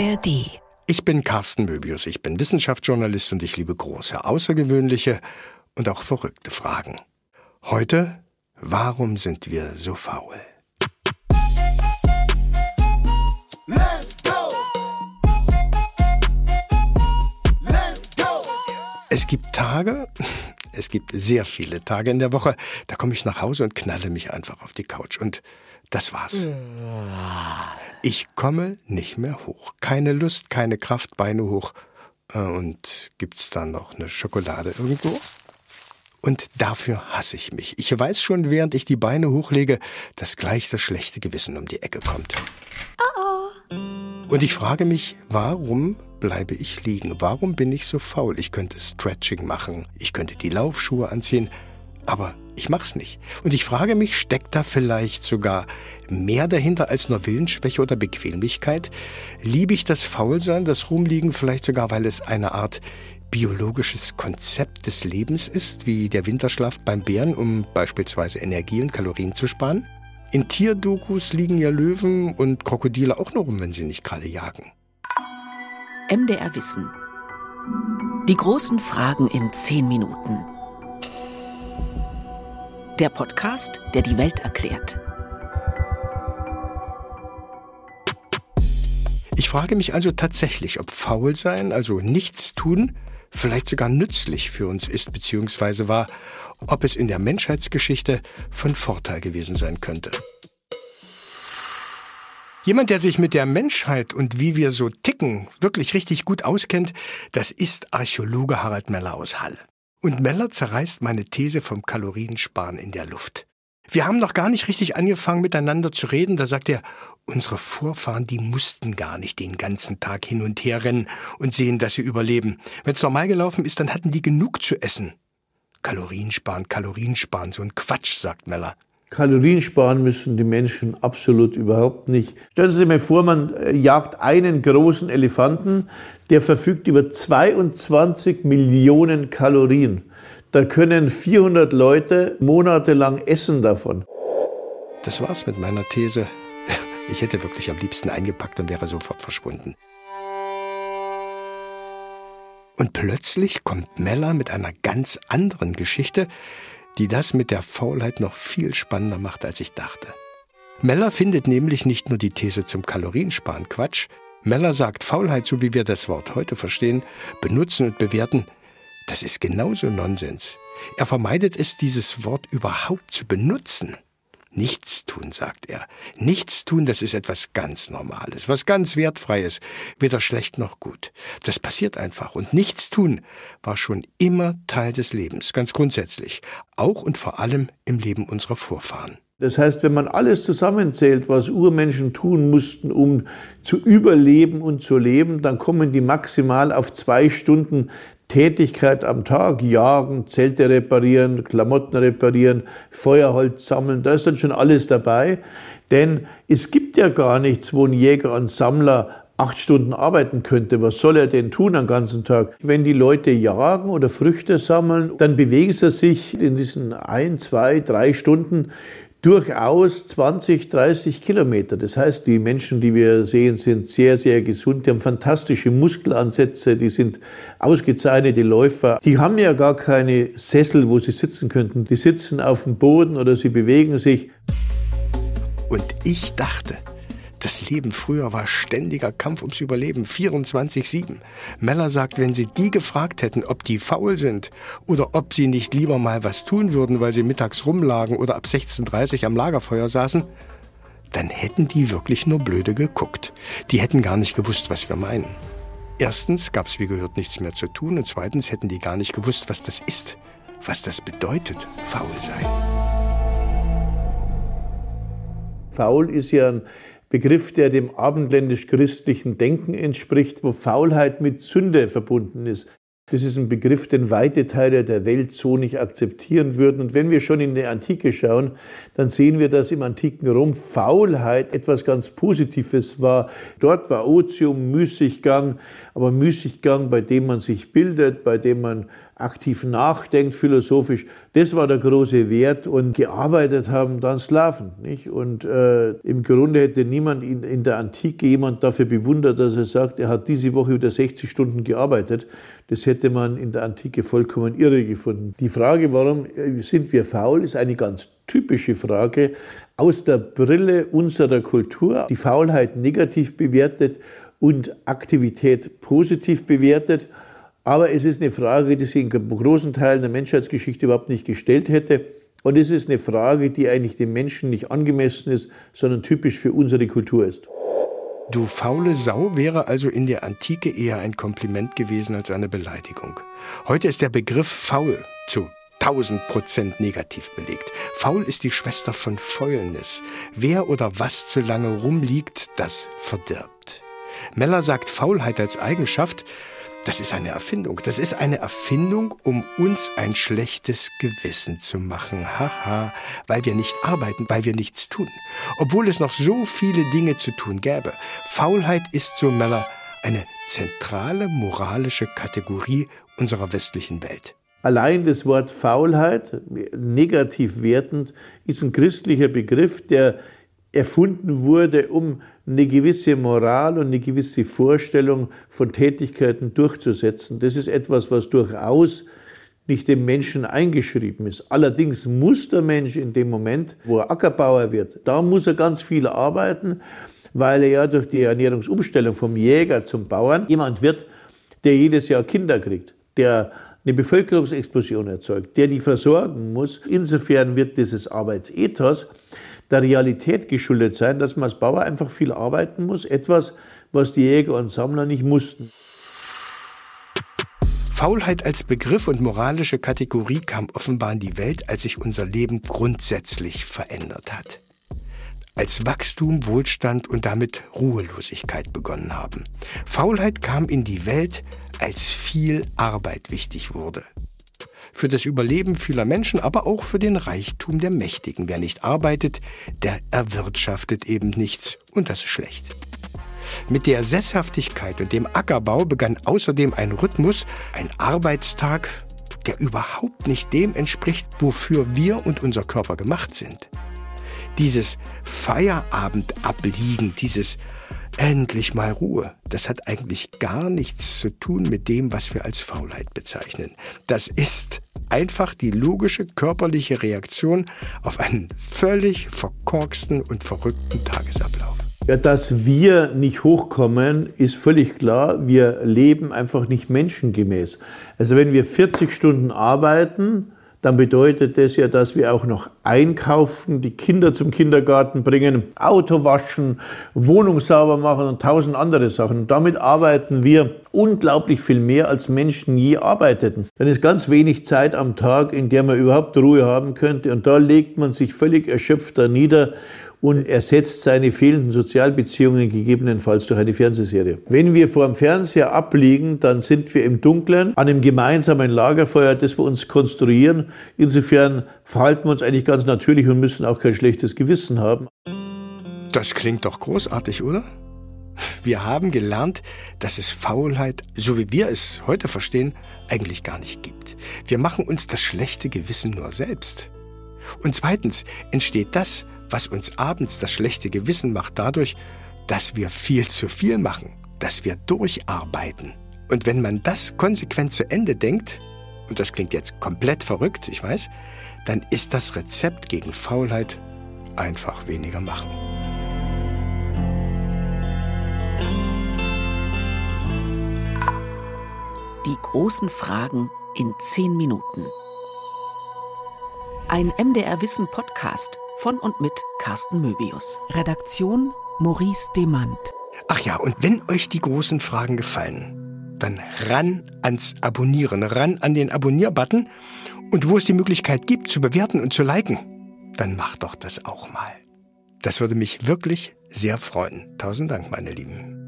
ARD. Ich bin Carsten Möbius, ich bin Wissenschaftsjournalist und ich liebe große, außergewöhnliche und auch verrückte Fragen. Heute, warum sind wir so faul? Let's go! Let's go! Es gibt Tage, es gibt sehr viele Tage in der Woche, da komme ich nach Hause und knalle mich einfach auf die Couch und das war's. Ich komme nicht mehr hoch. Keine Lust, keine Kraft, Beine hoch. Äh, und gibt's da noch eine Schokolade irgendwo? Und dafür hasse ich mich. Ich weiß schon, während ich die Beine hochlege, dass gleich das schlechte Gewissen um die Ecke kommt. Oh oh. Und ich frage mich, warum bleibe ich liegen? Warum bin ich so faul? Ich könnte Stretching machen, ich könnte die Laufschuhe anziehen, aber ich mach's nicht. Und ich frage mich, steckt da vielleicht sogar mehr dahinter als nur Willensschwäche oder Bequemlichkeit? Liebe ich das Faulsein, das Rumliegen vielleicht sogar, weil es eine Art biologisches Konzept des Lebens ist, wie der Winterschlaf beim Bären, um beispielsweise Energie und Kalorien zu sparen? In Tierdokus liegen ja Löwen und Krokodile auch nur rum, wenn sie nicht gerade jagen. MDR Wissen. Die großen Fragen in zehn Minuten. Der Podcast, der die Welt erklärt. Ich frage mich also tatsächlich, ob faul sein, also nichts tun, vielleicht sogar nützlich für uns ist bzw. war, ob es in der Menschheitsgeschichte von Vorteil gewesen sein könnte. Jemand, der sich mit der Menschheit und wie wir so ticken, wirklich richtig gut auskennt, das ist Archäologe Harald Meller aus Halle. Und Meller zerreißt meine These vom Kaloriensparen in der Luft. Wir haben noch gar nicht richtig angefangen miteinander zu reden, da sagt er, unsere Vorfahren, die mussten gar nicht den ganzen Tag hin und her rennen und sehen, dass sie überleben. Wenn's normal gelaufen ist, dann hatten die genug zu essen. Kaloriensparen, Kaloriensparen, so ein Quatsch, sagt Meller. Kalorien sparen müssen die Menschen absolut überhaupt nicht. Stellen Sie sich mal vor, man äh, jagt einen großen Elefanten, der verfügt über 22 Millionen Kalorien. Da können 400 Leute monatelang essen davon. Das war's mit meiner These. Ich hätte wirklich am liebsten eingepackt und wäre sofort verschwunden. Und plötzlich kommt Mella mit einer ganz anderen Geschichte, die das mit der Faulheit noch viel spannender macht, als ich dachte. Meller findet nämlich nicht nur die These zum Kaloriensparen Quatsch, Meller sagt Faulheit, so wie wir das Wort heute verstehen, benutzen und bewerten, das ist genauso Nonsens. Er vermeidet es, dieses Wort überhaupt zu benutzen. Nichts tun, sagt er. Nichts tun, das ist etwas ganz Normales, was ganz Wertfreies, weder schlecht noch gut. Das passiert einfach. Und nichts tun war schon immer Teil des Lebens, ganz grundsätzlich. Auch und vor allem im Leben unserer Vorfahren. Das heißt, wenn man alles zusammenzählt, was Urmenschen tun mussten, um zu überleben und zu leben, dann kommen die maximal auf zwei Stunden Tätigkeit am Tag, jagen, Zelte reparieren, Klamotten reparieren, Feuerholz sammeln, da ist dann schon alles dabei. Denn es gibt ja gar nichts, wo ein Jäger und Sammler acht Stunden arbeiten könnte. Was soll er denn tun am ganzen Tag? Wenn die Leute jagen oder Früchte sammeln, dann bewegen sie sich in diesen ein, zwei, drei Stunden durchaus 20, 30 Kilometer. Das heißt, die Menschen, die wir sehen, sind sehr, sehr gesund. Die haben fantastische Muskelansätze, die sind ausgezeichnete Läufer. Die haben ja gar keine Sessel, wo sie sitzen könnten. Die sitzen auf dem Boden oder sie bewegen sich. Und ich dachte, das Leben früher war ständiger Kampf ums Überleben, 24-7. Meller sagt, wenn sie die gefragt hätten, ob die faul sind oder ob sie nicht lieber mal was tun würden, weil sie mittags rumlagen oder ab 16.30 am Lagerfeuer saßen, dann hätten die wirklich nur blöde geguckt. Die hätten gar nicht gewusst, was wir meinen. Erstens gab es wie gehört nichts mehr zu tun und zweitens hätten die gar nicht gewusst, was das ist, was das bedeutet, faul sein. Faul ist ja ein Begriff, der dem abendländisch-christlichen Denken entspricht, wo Faulheit mit Sünde verbunden ist. Das ist ein Begriff, den weite Teile der Welt so nicht akzeptieren würden. Und wenn wir schon in die Antike schauen, dann sehen wir, dass im antiken Rom Faulheit etwas ganz Positives war. Dort war Otium, Müßiggang, aber Müßiggang, bei dem man sich bildet, bei dem man aktiv nachdenkt, philosophisch. Das war der große Wert und gearbeitet haben dann Sklaven. Nicht? Und äh, im Grunde hätte niemand in, in der Antike jemand dafür bewundert, dass er sagt, er hat diese Woche wieder 60 Stunden gearbeitet. Das hätte man in der Antike vollkommen irre gefunden. Die Frage, warum äh, sind wir faul, ist eine ganz typische Frage aus der Brille unserer Kultur. Die Faulheit negativ bewertet und Aktivität positiv bewertet. Aber es ist eine Frage, die sich in großen Teilen der Menschheitsgeschichte überhaupt nicht gestellt hätte. Und es ist eine Frage, die eigentlich dem Menschen nicht angemessen ist, sondern typisch für unsere Kultur ist. Du faule Sau wäre also in der Antike eher ein Kompliment gewesen als eine Beleidigung. Heute ist der Begriff faul zu 1000 Prozent negativ belegt. Faul ist die Schwester von Fäulnis. Wer oder was zu lange rumliegt, das verdirbt. Meller sagt Faulheit als Eigenschaft, das ist eine Erfindung. Das ist eine Erfindung, um uns ein schlechtes Gewissen zu machen. Haha, weil wir nicht arbeiten, weil wir nichts tun. Obwohl es noch so viele Dinge zu tun gäbe. Faulheit ist, so Meller, eine zentrale moralische Kategorie unserer westlichen Welt. Allein das Wort Faulheit, negativ wertend, ist ein christlicher Begriff, der erfunden wurde, um eine gewisse Moral und eine gewisse Vorstellung von Tätigkeiten durchzusetzen. Das ist etwas, was durchaus nicht dem Menschen eingeschrieben ist. Allerdings muss der Mensch in dem Moment, wo er Ackerbauer wird, da muss er ganz viel arbeiten, weil er ja durch die Ernährungsumstellung vom Jäger zum Bauern jemand wird, der jedes Jahr Kinder kriegt, der eine Bevölkerungsexplosion erzeugt, der die versorgen muss. Insofern wird dieses Arbeitsethos der Realität geschuldet sein, dass man als Bauer einfach viel arbeiten muss. Etwas, was die Jäger und Sammler nicht mussten. Faulheit als Begriff und moralische Kategorie kam offenbar in die Welt, als sich unser Leben grundsätzlich verändert hat. Als Wachstum, Wohlstand und damit Ruhelosigkeit begonnen haben. Faulheit kam in die Welt, als viel Arbeit wichtig wurde für das Überleben vieler Menschen, aber auch für den Reichtum der Mächtigen. Wer nicht arbeitet, der erwirtschaftet eben nichts und das ist schlecht. Mit der Sesshaftigkeit und dem Ackerbau begann außerdem ein Rhythmus, ein Arbeitstag, der überhaupt nicht dem entspricht, wofür wir und unser Körper gemacht sind. Dieses Feierabendabliegen, dieses endlich mal Ruhe. Das hat eigentlich gar nichts zu tun mit dem, was wir als Faulheit bezeichnen. Das ist einfach die logische körperliche Reaktion auf einen völlig verkorksten und verrückten Tagesablauf. Ja, dass wir nicht hochkommen, ist völlig klar. Wir leben einfach nicht menschengemäß. Also wenn wir 40 Stunden arbeiten, dann bedeutet das ja, dass wir auch noch einkaufen, die Kinder zum Kindergarten bringen, Auto waschen, Wohnung sauber machen und tausend andere Sachen. Und damit arbeiten wir unglaublich viel mehr, als Menschen je arbeiteten. Dann ist ganz wenig Zeit am Tag, in der man überhaupt Ruhe haben könnte. Und da legt man sich völlig erschöpft da nieder und ersetzt seine fehlenden Sozialbeziehungen gegebenenfalls durch eine Fernsehserie. Wenn wir vor dem Fernseher abliegen, dann sind wir im Dunkeln an einem gemeinsamen Lagerfeuer, das wir uns konstruieren. Insofern verhalten wir uns eigentlich ganz natürlich und müssen auch kein schlechtes Gewissen haben. Das klingt doch großartig, oder? Wir haben gelernt, dass es Faulheit, so wie wir es heute verstehen, eigentlich gar nicht gibt. Wir machen uns das schlechte Gewissen nur selbst. Und zweitens entsteht das, was uns abends das schlechte Gewissen macht, dadurch, dass wir viel zu viel machen, dass wir durcharbeiten. Und wenn man das konsequent zu Ende denkt, und das klingt jetzt komplett verrückt, ich weiß, dann ist das Rezept gegen Faulheit einfach weniger machen. Die großen Fragen in zehn Minuten. Ein MDR Wissen Podcast von und mit Carsten Möbius. Redaktion Maurice Demand. Ach ja, und wenn euch die großen Fragen gefallen, dann ran ans Abonnieren, ran an den Abonnier-Button und wo es die Möglichkeit gibt, zu bewerten und zu liken, dann macht doch das auch mal. Das würde mich wirklich sehr freuen. Tausend Dank, meine Lieben.